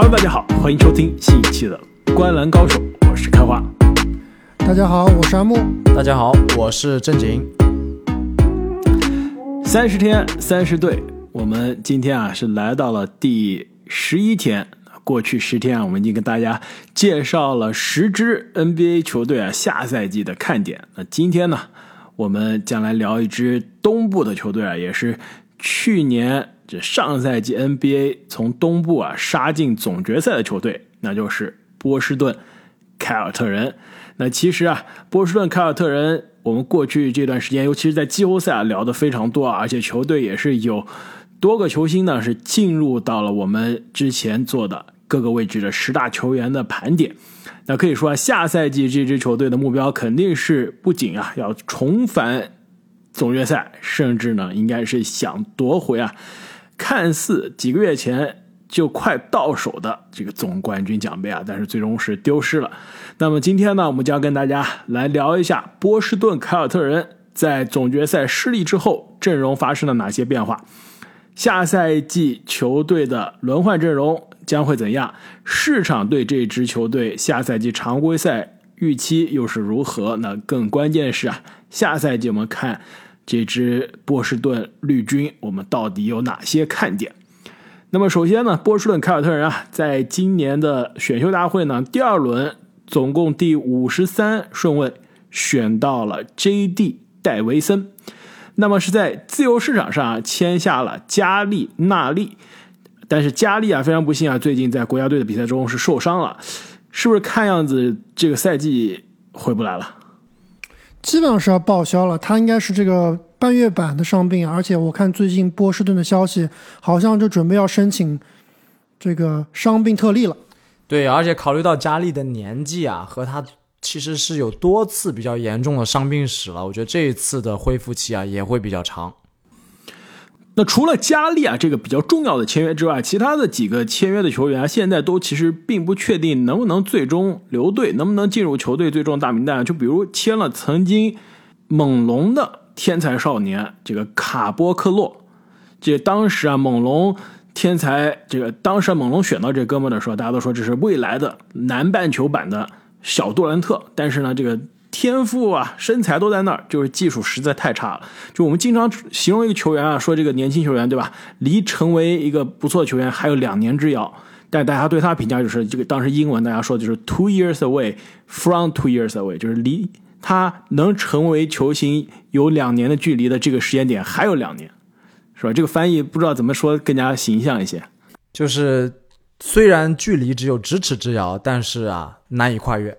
Hello，大家好，欢迎收听新一期的《观澜高手》，我是开花。大家好，我是阿木。大家好，我是正经。三十天，三十队，我们今天啊是来到了第十一天。过去十天啊，我们已经跟大家介绍了十支 NBA 球队啊下赛季的看点。那今天呢，我们将来聊一支东部的球队啊，也是去年这上赛季 NBA 从东部啊杀进总决赛的球队，那就是波士顿凯尔特人。那其实啊，波士顿凯尔特人，我们过去这段时间，尤其是在季后赛啊聊的非常多啊，而且球队也是有多个球星呢是进入到了我们之前做的。各个位置的十大球员的盘点，那可以说啊，下赛季这支球队的目标肯定是不仅啊要重返总决赛，甚至呢应该是想夺回啊看似几个月前就快到手的这个总冠军奖杯啊，但是最终是丢失了。那么今天呢，我们将跟大家来聊一下波士顿凯尔特人在总决赛失利之后阵容发生了哪些变化，下赛季球队的轮换阵容。将会怎样？市场对这支球队下赛季常规赛预期又是如何？那更关键是啊，下赛季我们看这支波士顿绿军，我们到底有哪些看点？那么首先呢，波士顿凯尔特人啊，在今年的选秀大会呢，第二轮总共第五十三顺位选到了 J.D. 戴维森，那么是在自由市场上签下了加利纳利。但是加利啊，非常不幸啊，最近在国家队的比赛中是受伤了，是不是看样子这个赛季回不来了？基本上是要报销了，他应该是这个半月板的伤病，而且我看最近波士顿的消息，好像就准备要申请这个伤病特例了。对，而且考虑到佳丽的年纪啊，和他其实是有多次比较严重的伤病史了，我觉得这一次的恢复期啊也会比较长。那除了加利啊这个比较重要的签约之外，其他的几个签约的球员，现在都其实并不确定能不能最终留队，能不能进入球队最终大名单。就比如签了曾经猛龙的天才少年这个卡波克洛，这当时啊猛龙天才这个当时猛龙选到这哥们的时候，大家都说这是未来的南半球版的小杜兰特，但是呢这个。天赋啊，身材都在那儿，就是技术实在太差了。就我们经常形容一个球员啊，说这个年轻球员对吧，离成为一个不错的球员还有两年之遥。但大家对他评价就是，这个当时英文大家说就是 two years away from two years away，就是离他能成为球星有两年的距离的这个时间点还有两年，是吧？这个翻译不知道怎么说更加形象一些，就是虽然距离只有咫尺之遥，但是啊难以跨越。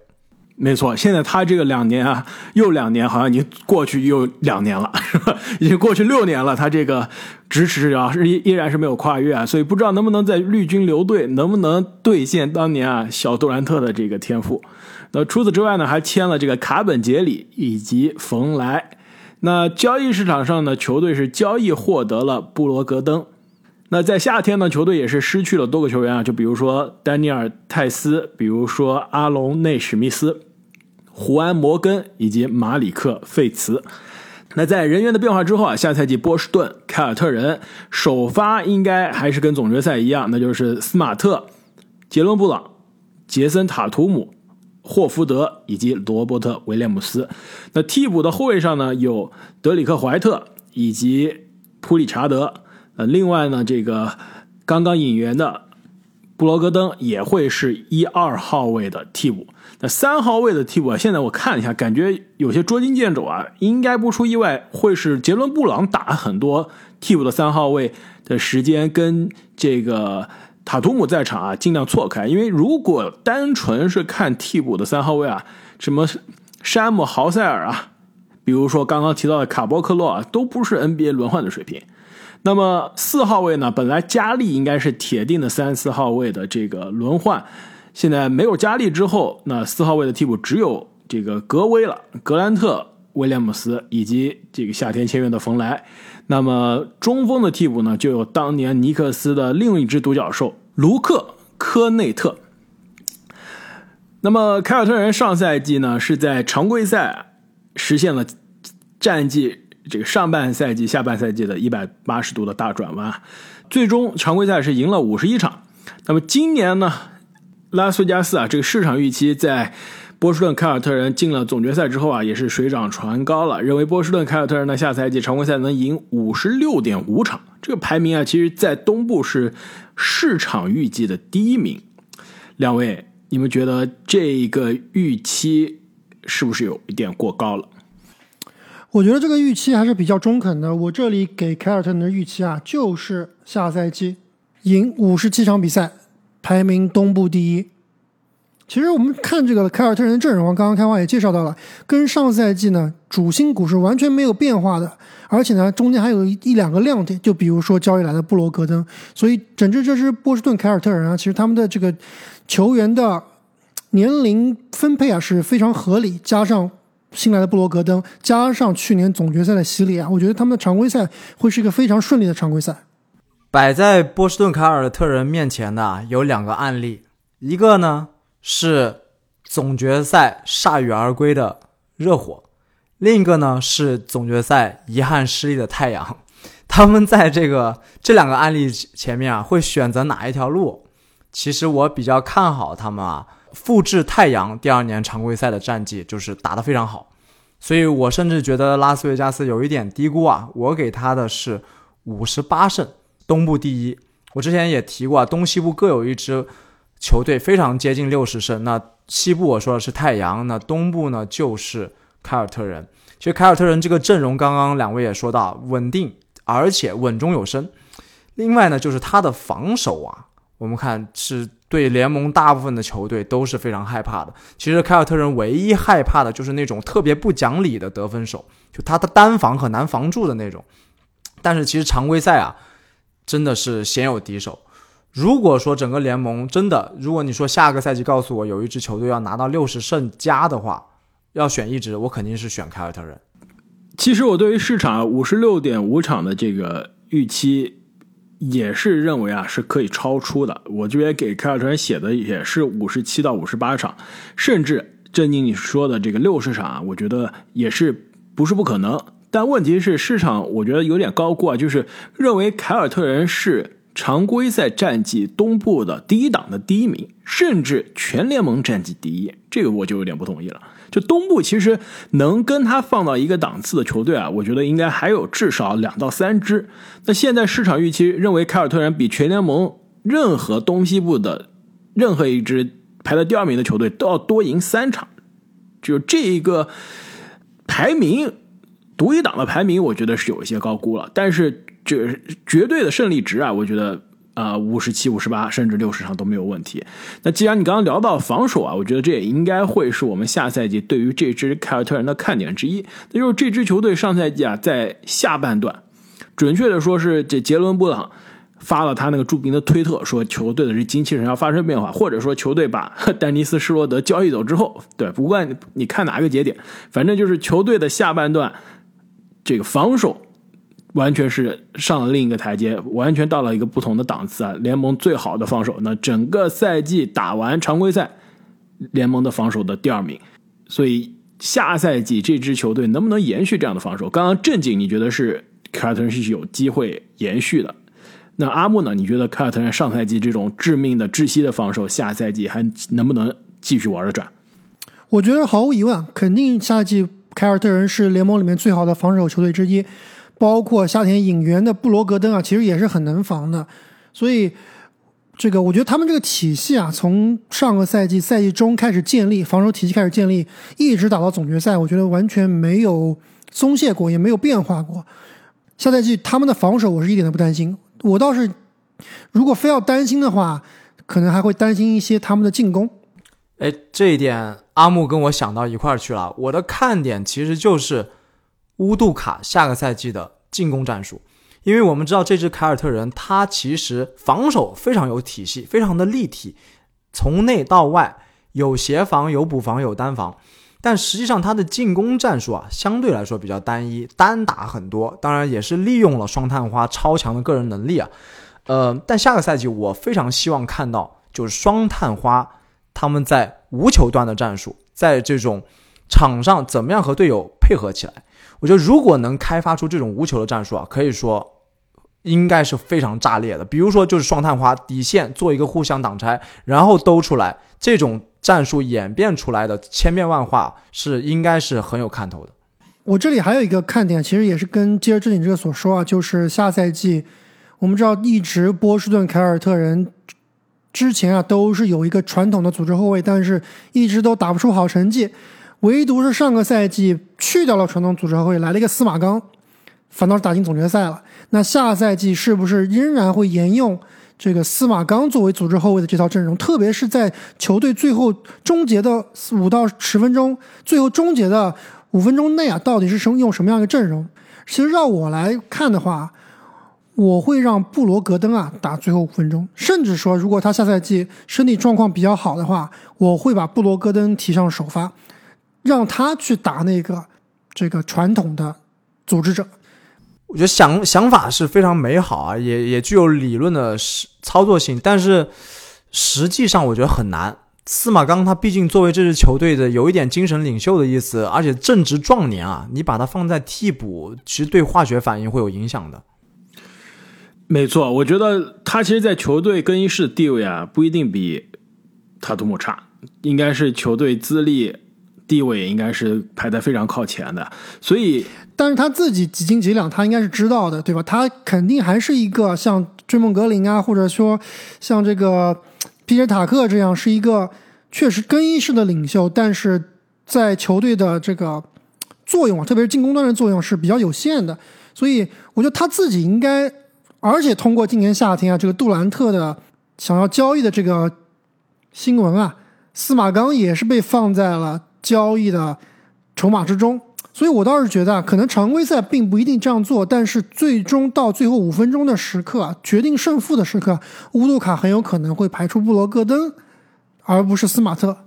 没错，现在他这个两年啊，又两年，好像已经过去又两年了，是吧？已经过去六年了，他这个支持啊，是依依然是没有跨越啊，所以不知道能不能在绿军留队，能不能兑现当年啊小杜兰特的这个天赋。那除此之外呢，还签了这个卡本杰里以及冯莱。那交易市场上呢，球队是交易获得了布罗格登。那在夏天呢，球队也是失去了多个球员啊，就比如说丹尼尔泰斯，比如说阿隆内史密斯。胡安·摩根以及马里克·费茨。那在人员的变化之后啊，下赛季波士顿凯尔特人首发应该还是跟总决赛一样，那就是斯马特、杰伦·布朗、杰森·塔图姆、霍福德以及罗伯特·威廉姆斯。那替补的后卫上呢，有德里克·怀特以及普里查德。呃，另外呢，这个刚刚引援的布罗格登也会是一二号位的替补。那三号位的替补啊，现在我看了一下，感觉有些捉襟见肘啊。应该不出意外，会是杰伦布朗打很多替补的三号位的时间，跟这个塔图姆在场啊，尽量错开。因为如果单纯是看替补的三号位啊，什么山姆豪塞尔啊，比如说刚刚提到的卡波克洛啊，都不是 NBA 轮换的水平。那么四号位呢，本来加利应该是铁定的三四号位的这个轮换。现在没有加利之后，那四号位的替补只有这个格威了，格兰特、威廉姆斯以及这个夏天签约的冯莱。那么中锋的替补呢，就有当年尼克斯的另一只独角兽卢克科内特。那么凯尔特人上赛季呢，是在常规赛实现了战绩这个上半赛季、下半赛季的一百八十度的大转弯，最终常规赛是赢了五十一场。那么今年呢，拉斯维加斯啊，这个市场预期在波士顿凯尔特人进了总决赛之后啊，也是水涨船高了，认为波士顿凯尔特人呢下赛季常规赛能赢五十六点五场，这个排名啊，其实在东部是市场预计的第一名。两位，你们觉得这个预期是不是有一点过高了？我觉得这个预期还是比较中肯的。我这里给凯尔特人的预期啊，就是下赛季赢五十七场比赛，排名东部第一。其实我们看这个凯尔特人的阵容，刚刚开花也介绍到了，跟上赛季呢主心骨是完全没有变化的，而且呢中间还有一一两个亮点，就比如说交易来的布罗格登。所以整支这支波士顿凯尔特人啊，其实他们的这个球员的年龄分配啊是非常合理，加上新来的布罗格登，加上去年总决赛的洗礼啊，我觉得他们的常规赛会是一个非常顺利的常规赛。摆在波士顿凯尔特人面前的有两个案例，一个呢是总决赛铩羽而归的热火，另一个呢是总决赛遗憾失利的太阳。他们在这个这两个案例前面啊，会选择哪一条路？其实我比较看好他们啊，复制太阳第二年常规赛的战绩，就是打得非常好。所以我甚至觉得拉斯维加斯有一点低估啊，我给他的是五十八胜，东部第一。我之前也提过啊，东西部各有一支球队非常接近六十胜。那西部我说的是太阳，那东部呢就是凯尔特人。其实凯尔特人这个阵容，刚刚两位也说到，稳定而且稳中有升。另外呢，就是他的防守啊，我们看是对联盟大部分的球队都是非常害怕的。其实凯尔特人唯一害怕的就是那种特别不讲理的得分手，就他的单防很难防住的那种。但是其实常规赛啊，真的是鲜有敌手。如果说整个联盟真的，如果你说下个赛季告诉我有一支球队要拿到六十胜加的话，要选一支，我肯定是选凯尔特人。其实我对于市场五十六点五场的这个预期，也是认为啊是可以超出的。我这边给凯尔特人写的也是五十七到五十八场，甚至正经你说的这个六十场啊，我觉得也是不是不可能。但问题是市场我觉得有点高估啊，就是认为凯尔特人是常规赛战绩东部的第一档的第一名，甚至全联盟战绩第一，这个我就有点不同意了。就东部其实能跟他放到一个档次的球队啊，我觉得应该还有至少两到三支。那现在市场预期认为凯尔特人比全联盟任何东西部的任何一支排在第二名的球队都要多赢三场，就这一个排名独一档的排名，我觉得是有一些高估了。但是这绝对的胜利值啊，我觉得。啊，五十七、五十八，甚至六十场都没有问题。那既然你刚刚聊到防守啊，我觉得这也应该会是我们下赛季对于这支凯尔特人的看点之一。那就是这支球队上赛季啊，在下半段，准确的说是这杰伦布朗发了他那个著名的推特，说球队的这精气神要发生变化，或者说球队把丹尼斯施罗德交易走之后，对，不管你看哪个节点，反正就是球队的下半段这个防守。完全是上了另一个台阶，完全到了一个不同的档次啊！联盟最好的防守，那整个赛季打完常规赛，联盟的防守的第二名。所以下赛季这支球队能不能延续这样的防守？刚刚正经，你觉得是凯尔特人是有机会延续的？那阿木呢？你觉得凯尔特人上赛季这种致命的、窒息的防守，下赛季还能不能继续玩得转？我觉得毫无疑问，肯定下赛季凯尔特人是联盟里面最好的防守球队之一。包括夏天引援的布罗格登啊，其实也是很能防的，所以这个我觉得他们这个体系啊，从上个赛季赛季中开始建立，防守体系开始建立，一直打到总决赛，我觉得完全没有松懈过，也没有变化过。下赛季他们的防守我是一点都不担心，我倒是如果非要担心的话，可能还会担心一些他们的进攻。哎，这一点阿木跟我想到一块儿去了，我的看点其实就是。乌杜卡下个赛季的进攻战术，因为我们知道这支凯尔特人，他其实防守非常有体系，非常的立体，从内到外有协防、有补防、有单防，但实际上他的进攻战术啊，相对来说比较单一，单打很多，当然也是利用了双探花超强的个人能力啊，呃，但下个赛季我非常希望看到就是双探花他们在无球端的战术，在这种场上怎么样和队友配合起来。我觉得如果能开发出这种无球的战术啊，可以说应该是非常炸裂的。比如说，就是双探花底线做一个互相挡拆，然后兜出来，这种战术演变出来的千变万化，是应该是很有看头的。我这里还有一个看点，其实也是跟接着你这个所说啊，就是下赛季我们知道一直波士顿凯尔特人之前啊都是有一个传统的组织后卫，但是一直都打不出好成绩，唯独是上个赛季去掉了传统组织后卫，来了一个司马刚，反倒是打进总决赛了。那下赛季是不是仍然会沿用这个司马刚作为组织后卫的这套阵容？特别是在球队最后终结的五到十分钟，最后终结的五分钟内啊，到底是什用什么样的阵容？其实让我来看的话，我会让布罗格登啊打最后五分钟，甚至说，如果他下赛季身体状况比较好的话，我会把布罗格登提上首发，让他去打那个这个传统的组织者。我觉得想想法是非常美好啊，也也具有理论的实操作性，但是实际上我觉得很难。司马刚他毕竟作为这支球队的有一点精神领袖的意思，而且正值壮年啊，你把他放在替补，其实对化学反应会有影响的。没错，我觉得他其实，在球队更衣室的地位啊，不一定比塔图姆差，应该是球队资历地位应该是排在非常靠前的。所以，但是他自己几斤几两，他应该是知道的，对吧？他肯定还是一个像追梦格林啊，或者说像这个皮杰塔克这样，是一个确实更衣室的领袖，但是在球队的这个作用啊，特别是进攻端的作用是比较有限的。所以，我觉得他自己应该。而且通过今年夏天啊，这个杜兰特的想要交易的这个新闻啊，司马刚也是被放在了交易的筹码之中。所以我倒是觉得啊，可能常规赛并不一定这样做，但是最终到最后五分钟的时刻，决定胜负的时刻，乌杜卡很有可能会排出布罗戈登，而不是斯马特。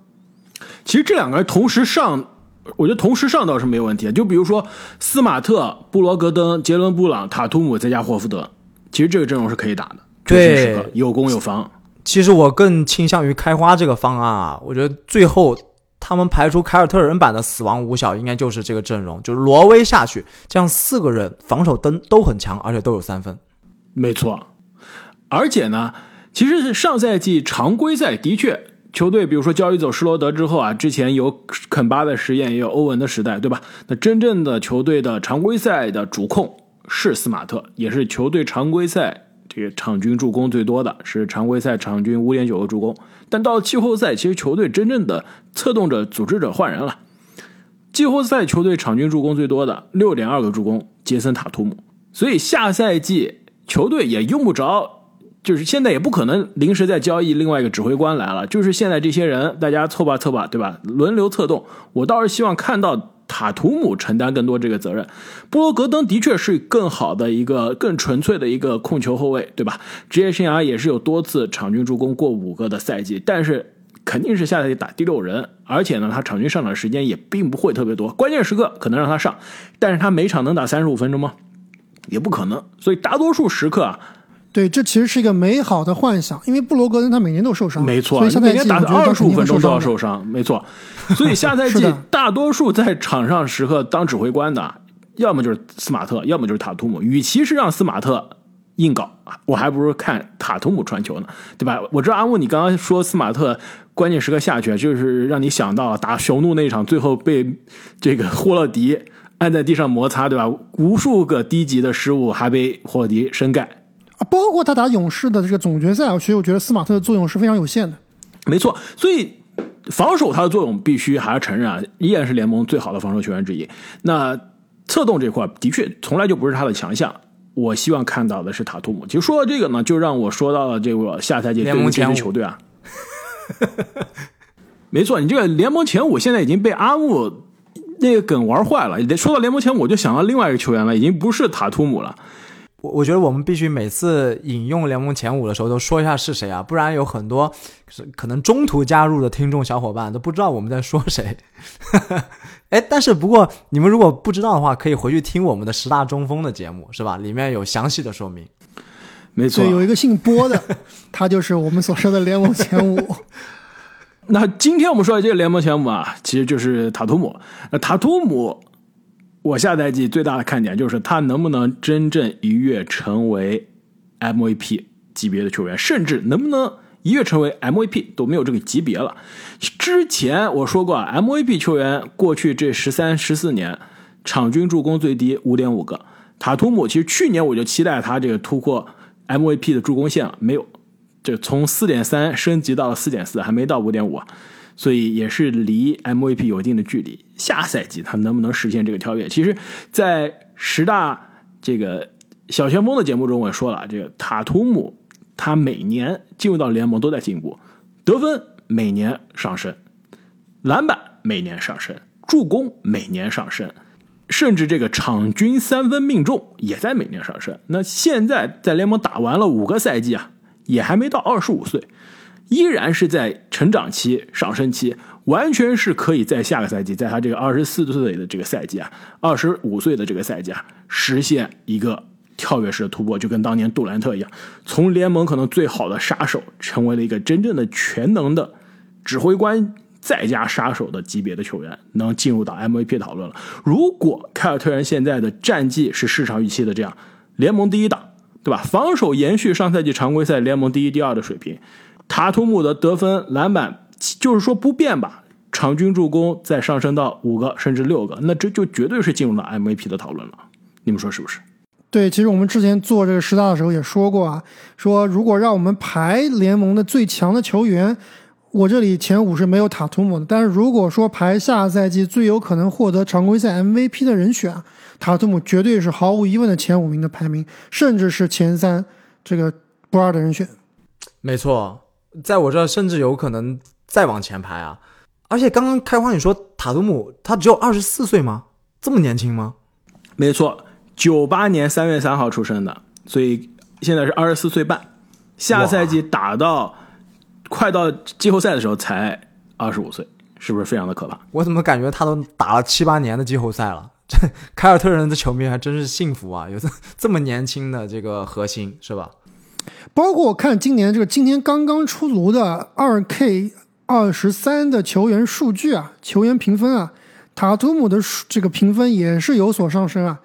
其实这两个人同时上，我觉得同时上倒是没有问题。就比如说斯马特、布罗格登、杰伦布朗、塔图姆再加霍福德。其实这个阵容是可以打的，对，有攻有防。其实我更倾向于开花这个方案啊，我觉得最后他们排除凯尔特人版的死亡五小，应该就是这个阵容，就是罗威下去，这样四个人防守灯都很强，而且都有三分。没错，而且呢，其实是上赛季常规赛的确，球队比如说交易走施罗德之后啊，之前有肯巴的实验，也有欧文的时代，对吧？那真正的球队的常规赛的主控。是斯马特，也是球队常规赛这个场均助攻最多的，是常规赛场均五点九个助攻。但到季后赛，其实球队真正的策动者、组织者换人了。季后赛球队场均助攻最多的六点二个助攻，杰森塔图姆。所以下赛季球队也用不着，就是现在也不可能临时再交易另外一个指挥官来了。就是现在这些人，大家凑吧凑吧，对吧？轮流策动。我倒是希望看到。塔图姆承担更多这个责任，布罗格登的确是更好的一个、更纯粹的一个控球后卫，对吧？职业生涯也是有多次场均助攻过五个的赛季，但是肯定是下赛季打第六人，而且呢，他场均上场时间也并不会特别多，关键时刻可能让他上，但是他每场能打三十五分钟吗？也不可能，所以大多数时刻啊。对，这其实是一个美好的幻想，因为布罗格登他每年都受伤，没错，所以下赛季打二十五分钟都要受伤，没错。所以 下赛季大多数在场上时刻当指挥官的，要么就是斯马特，要么就是塔图姆。与其是让斯马特硬搞，我还不如看塔图姆传球呢，对吧？我知道阿木，你刚刚说斯马特关键时刻下去，就是让你想到打雄鹿那场，最后被这个霍勒迪按在地上摩擦，对吧？无数个低级的失误还被霍勒迪深盖。包括他打勇士的这个总决赛，其实我觉得斯马特的作用是非常有限的。没错，所以防守他的作用必须还是承认啊，依然是联盟最好的防守球员之一。那策动这块的确从来就不是他的强项。我希望看到的是塔图姆。其实说到这个呢，就让我说到了这个下赛季联盟前五球队啊。没错，你这个联盟前五现在已经被阿木那个梗玩坏了。说到联盟前五，我就想到另外一个球员了，已经不是塔图姆了。我我觉得我们必须每次引用联盟前五的时候都说一下是谁啊，不然有很多可能中途加入的听众小伙伴都不知道我们在说谁。哎，但是不过你们如果不知道的话，可以回去听我们的十大中锋的节目，是吧？里面有详细的说明。没错，有一个姓波的，他就是我们所说的联盟前五。那今天我们说的这个联盟前五啊，其实就是塔图姆。那塔图姆。我下赛季最大的看点就是他能不能真正一跃成为 MVP 级别的球员，甚至能不能一跃成为 MVP 都没有这个级别了。之前我说过啊，MVP 球员过去这十三、十四年场均助攻最低五点五个。塔图姆其实去年我就期待他这个突破 MVP 的助攻线了，没有，这从四点三升级到了四点四，还没到五点五。所以也是离 MVP 有一定的距离。下赛季他能不能实现这个跳跃？其实，在十大这个小前锋的节目中，我也说了，这个塔图姆他每年进入到联盟都在进步，得分每年上升，篮板每年上升，助攻每年上升，甚至这个场均三分命中也在每年上升。那现在在联盟打完了五个赛季啊，也还没到二十五岁。依然是在成长期、上升期，完全是可以在下个赛季，在他这个二十四岁的这个赛季啊，二十五岁的这个赛季啊，实现一个跳跃式的突破，就跟当年杜兰特一样，从联盟可能最好的杀手，成为了一个真正的全能的指挥官再加杀手的级别的球员，能进入到 MVP 讨论了。如果凯尔特人现在的战绩是市场预期的这样，联盟第一档，对吧？防守延续上赛季常规赛联盟第一、第二的水平。塔图姆的得分、篮板，就是说不变吧。场均助攻再上升到五个甚至六个，那这就绝对是进入了 MVP 的讨论了。你们说是不是？对，其实我们之前做这个十大的时候也说过啊，说如果让我们排联盟的最强的球员，我这里前五是没有塔图姆的。但是如果说排下赛季最有可能获得常规赛 MVP 的人选，塔图姆绝对是毫无疑问的前五名的排名，甚至是前三这个不二的人选。没错。在我这甚至有可能再往前排啊！而且刚刚开花你说塔图姆他只有二十四岁吗？这么年轻吗？没错，九八年三月三号出生的，所以现在是二十四岁半。下赛季打到快到季后赛的时候才二十五岁，是不是非常的可怕？我怎么感觉他都打了七八年的季后赛了？这凯尔特人的球迷还真是幸福啊！有这这么年轻的这个核心，是吧？包括我看今年这个今天刚刚出炉的二 K 二十三的球员数据啊，球员评分啊，塔图姆的这个评分也是有所上升啊。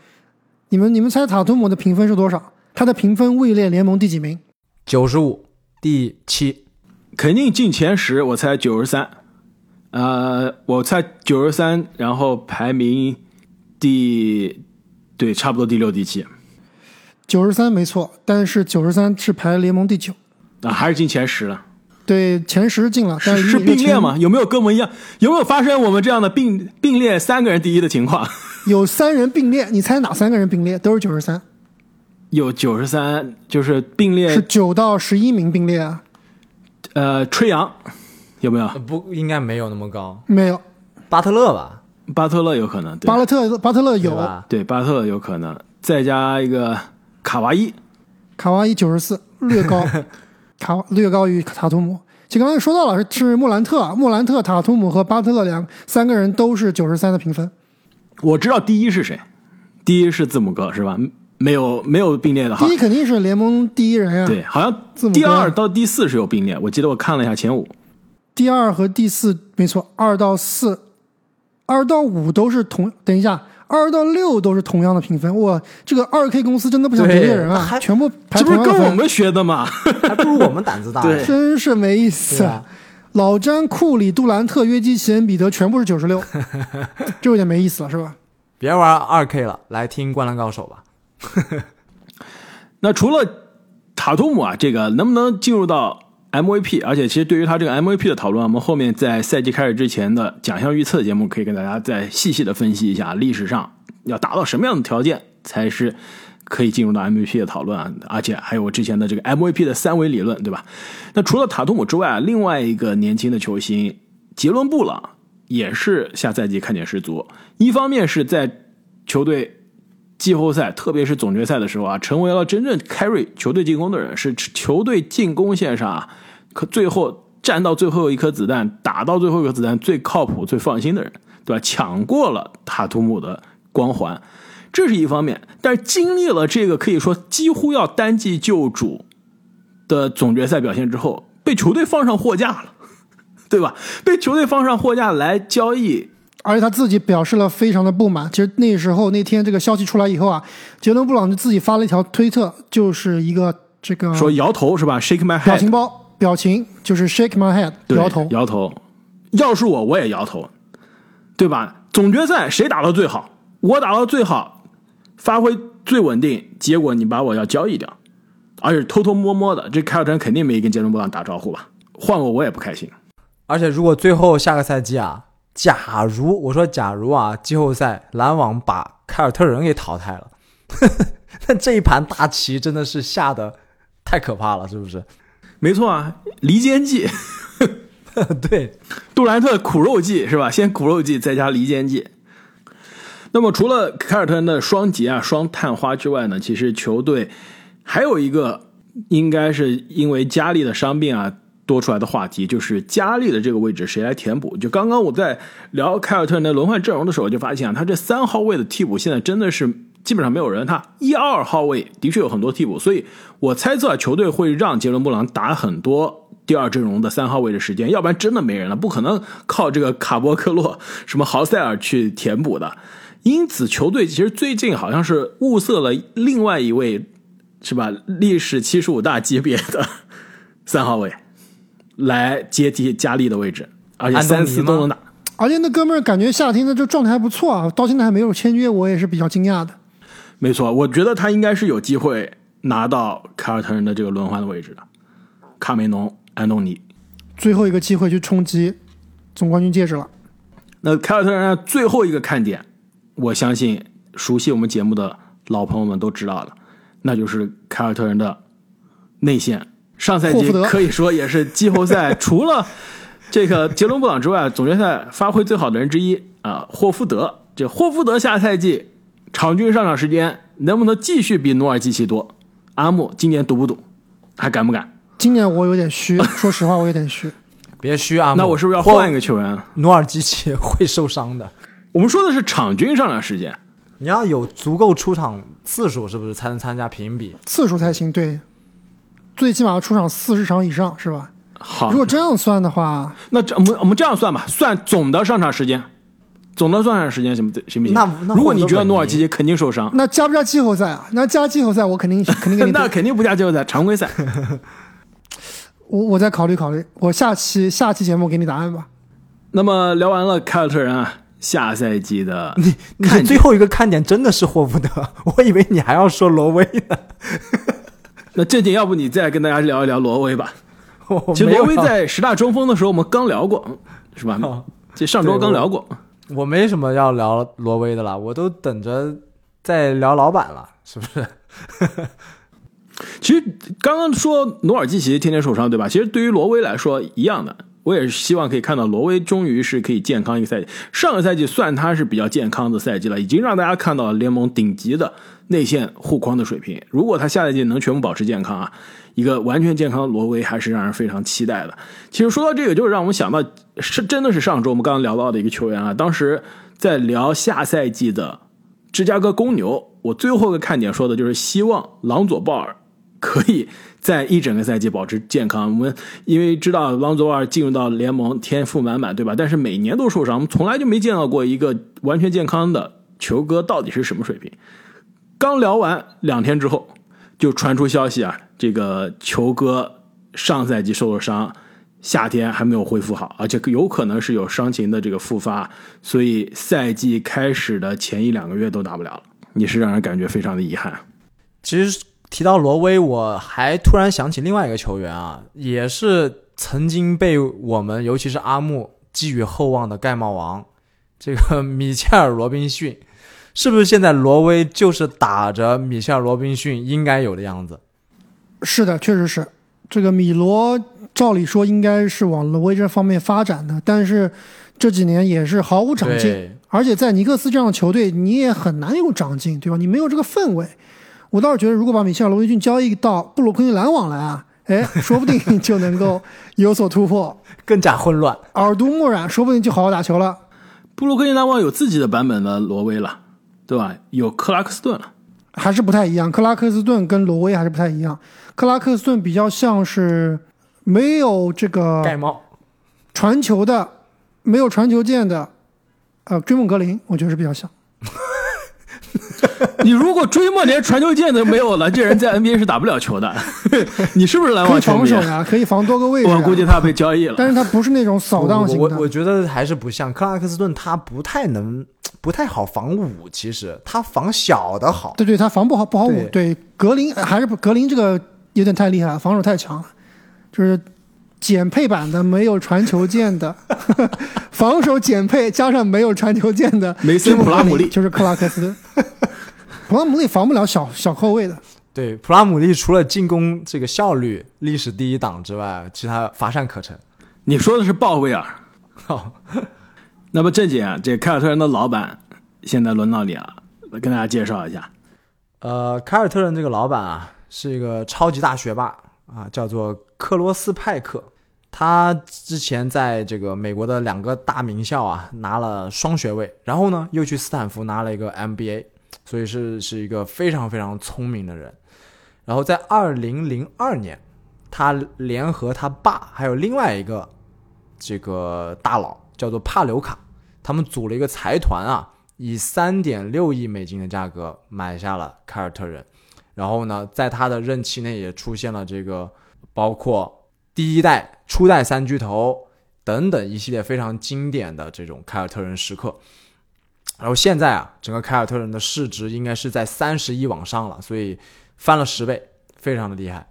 你们你们猜塔图姆的评分是多少？他的评分位列联盟第几名？九十五，第七，肯定进前十。我猜九十三，呃，我猜九十三，然后排名第，对，差不多第六、第七。九十三没错，但是九十三是排联盟第九，啊，还是进前十了。对，前十进了，但是是并列吗？有没有跟我们一样？有没有发生我们这样的并并列三个人第一的情况？有三人并列，你猜哪三个人并列？都是九十三。有九十三，就是并列是九到十一名并列啊。呃，吹杨有没有？不应该没有那么高。没有，巴特勒吧？巴特勒有可能。巴勒特巴特勒有，对，巴特勒有可能，再加一个。卡哇伊，卡哇伊九十四，略高，卡略高于塔图姆。其实刚才说到了，是莫兰特、莫兰特、塔图姆和巴特勒两三个人都是九十三的评分。我知道第一是谁，第一是字母哥是吧？没有没有并列的哈。第一肯定是联盟第一人呀。对，好像第二到第四是有并列。我记得我看了一下前五，第二和第四没错，二到四，二到五都是同。等一下。二到六都是同样的评分，哇，这个二 K 公司真的不想得罪人啊，还全部排这不是跟我们学的吗？还不如我们胆子大，真是没意思。老詹、库里、杜兰特、约基奇、恩比德全部是九十六，这有点没意思了，是吧？别玩二 K 了，来听《灌篮高手》吧。那除了塔图姆啊，这个能不能进入到？MVP，而且其实对于他这个 MVP 的讨论，我们后面在赛季开始之前的奖项预测节目可以跟大家再细细的分析一下，历史上要达到什么样的条件才是可以进入到 MVP 的讨论啊？而且还有我之前的这个 MVP 的三维理论，对吧？那除了塔图姆之外啊，另外一个年轻的球星杰伦布朗也是下赛季看点十足。一方面是在球队。季后赛，特别是总决赛的时候啊，成为了真正 carry 球队进攻的人，是球队进攻线上啊，可最后站到最后一颗子弹，打到最后一颗子弹最靠谱、最放心的人，对吧？抢过了塔图姆的光环，这是一方面。但是经历了这个可以说几乎要单季救主的总决赛表现之后，被球队放上货架了，对吧？被球队放上货架来交易。而且他自己表示了非常的不满。其实那时候那天这个消息出来以后啊，杰伦布朗就自己发了一条推特，就是一个这个说摇头是吧？Shake my 表 head，表情包，表情就是 shake my head，摇头。摇头。要是我，我也摇头，对吧？总决赛谁打到最好？我打到最好，发挥最稳定，结果你把我要交易掉，而且偷偷摸摸的，这凯尔特人肯定没跟杰伦布朗打招呼吧？换我我也不开心。而且如果最后下个赛季啊，假如我说假如啊，季后赛篮网把凯尔特人给淘汰了，那这一盘大棋真的是下的太可怕了，是不是？没错啊，离间计，对，杜兰特苦肉计是吧？先苦肉计，再加离间计。那么除了凯尔特人的双节啊、双探花之外呢，其实球队还有一个应该是因为加利的伤病啊多出来的话题，就是加利的这个位置谁来填补？就刚刚我在聊凯尔特人的轮换阵容的时候，就发现啊，他这三号位的替补现在真的是基本上没有人，他一二号位的确有很多替补，所以我猜测啊球队会让杰伦布朗打很多。第二阵容的三号位的时间，要不然真的没人了，不可能靠这个卡波克洛、什么豪塞尔去填补的。因此，球队其实最近好像是物色了另外一位，是吧？历史七十五大级别的三号位 来接替加利的位置，而且三次都能打。而且那哥们儿感觉夏天的这状态还不错啊，到现在还没有签约，我也是比较惊讶的。没错，我觉得他应该是有机会拿到凯尔特人的这个轮换的位置的。卡梅隆、安东尼，最后一个机会去冲击总冠军戒指了。那凯尔特人的最后一个看点，我相信熟悉我们节目的老朋友们都知道了，那就是凯尔特人的内线。上赛季可以说也是季后赛除了 这个杰伦布朗之外，总决赛发挥最好的人之一啊，霍福德。这霍福德下赛季场均上场时间能不能继续比努尔基奇多？阿木今年赌不赌？还敢不敢？今年我有点虚，说实话我有点虚。别虚啊！那我是不是要换一个球员？努尔基奇会受伤的。我们说的是场均上场时间。你要有足够出场次数，是不是才能参加评比？次数才行，对，最起码要出场四十场以上，是吧？好，如果这样算的话，那这我们我们这样算吧，算总的上场时间，总的上时间行不行不行？那那如果你觉得努尔基奇肯定受伤，那加不加季后赛啊？那加季后赛，我肯定 肯定给你那肯定不加季后赛，常规赛。我我再考虑考虑，我下期下期节目给你答案吧。那么聊完了凯尔特人啊，下赛季的 你看最后一个看点真的是霍福德，我以为你还要说罗威呢。那正经，要不你再跟大家聊一聊罗威吧？其实没有要罗威在十大中锋的时候，我们刚聊过，是吧哦？这上周刚聊过。我没什么要聊罗威的了，我都等着再聊老板了，是不是？其实刚刚说努尔基奇天天受伤，对吧？其实对于罗威来说一样的，我也是希望可以看到罗威终于是可以健康一个赛季。上个赛季算他是比较健康的赛季了，已经让大家看到了联盟顶级的内线护框的水平。如果他下赛季能全部保持健康啊，一个完全健康的罗威还是让人非常期待的。其实说到这个，就是让我们想到是真的是上周我们刚刚聊到的一个球员啊，当时在聊下赛季的芝加哥公牛，我最后一个看点说的就是希望朗佐鲍尔可以在一整个赛季保持健康。我们因为知道朗佐鲍尔进入到联盟天赋满满，对吧？但是每年都受伤，我们从来就没见到过一个完全健康的球哥到底是什么水平。刚聊完两天之后，就传出消息啊，这个球哥上赛季受了伤，夏天还没有恢复好，而且有可能是有伤情的这个复发，所以赛季开始的前一两个月都打不了了，也是让人感觉非常的遗憾。其实提到罗威，我还突然想起另外一个球员啊，也是曾经被我们，尤其是阿木寄予厚望的盖帽王，这个米切尔·罗宾逊，是不是现在挪威就是打着米切尔·罗宾逊应该有的样子？是的，确实是这个米罗，照理说应该是往挪威这方面发展的，但是这几年也是毫无长进，而且在尼克斯这样的球队，你也很难有长进，对吧？你没有这个氛围。我倒是觉得，如果把米切尔·罗宾逊交易到布鲁克林篮网来啊，哎，说不定就能够有所突破，更加混乱。耳濡目染，说不定就好好打球了。布鲁克林篮网有自己的版本的挪威了，对吧？有克拉克斯顿了。还是不太一样，克拉克斯顿跟罗威还是不太一样。克拉克斯顿比较像是没有这个盖帽，传球的，没有传球键的，呃，追梦格林，我觉得是比较像。你如果追梦连传球键都没有了，这人在 NBA 是打不了球的。你是不是篮网球迷防守？呀，可以防多个位置、啊。我估计他被交易了。但是他不是那种扫荡型的。我我我觉得还是不像克拉克斯顿，他不太能，不太好防五。其实他防小的好。对对，他防不好不好对五。对，格林还是不格林这个有点太厉害了，防守太强了，就是减配版的没有传球键的，防守减配加上没有传球键的梅森普拉姆利就是克拉克斯顿。普拉姆利防不了小小后卫的，对，普拉姆利除了进攻这个效率历史第一档之外，其他乏善可陈。你说的是鲍威尔。好，那么正经啊，这凯尔特人的老板现在轮到你了，跟大家介绍一下。呃，凯尔特人这个老板啊，是一个超级大学霸啊，叫做克罗斯派克。他之前在这个美国的两个大名校啊拿了双学位，然后呢又去斯坦福拿了一个 MBA，所以是是一个非常非常聪明的人。然后在二零零二年，他联合他爸还有另外一个这个大佬叫做帕留卡，他们组了一个财团啊，以三点六亿美金的价格买下了凯尔特人。然后呢，在他的任期内也出现了这个包括第一代、初代三巨头等等一系列非常经典的这种凯尔特人时刻。然后现在啊，整个凯尔特人的市值应该是在三十亿往上了，所以翻了十倍，非常的厉害。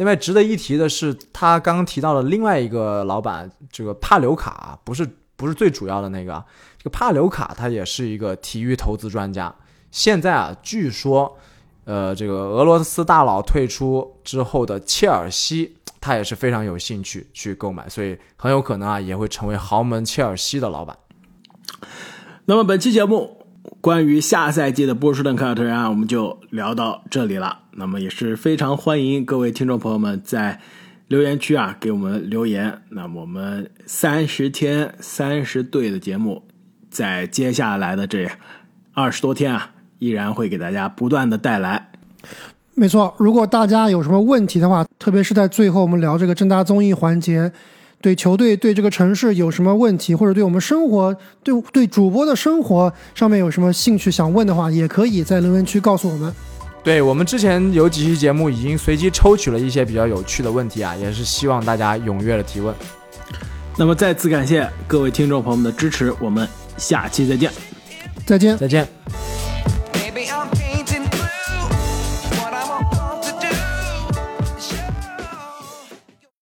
另外值得一提的是，他刚刚提到的另外一个老板，这个帕留卡啊不是不是最主要的那个，这个帕留卡他也是一个体育投资专家。现在啊，据说，呃，这个俄罗斯大佬退出之后的切尔西，他也是非常有兴趣去购买，所以很有可能啊，也会成为豪门切尔西的老板。那么本期节目关于下赛季的波士顿凯尔特人啊，我们就聊到这里了。那么也是非常欢迎各位听众朋友们在留言区啊给我们留言。那我们三十天三十队的节目，在接下来的这二十多天啊，依然会给大家不断的带来。没错。如果大家有什么问题的话，特别是在最后我们聊这个正大综艺环节，对球队、对这个城市有什么问题，或者对我们生活、对对主播的生活上面有什么兴趣想问的话，也可以在留言区告诉我们。对我们之前有几期节目已经随机抽取了一些比较有趣的问题啊，也是希望大家踊跃的提问。那么再次感谢各位听众朋友们的支持，我们下期再见。再见。再见。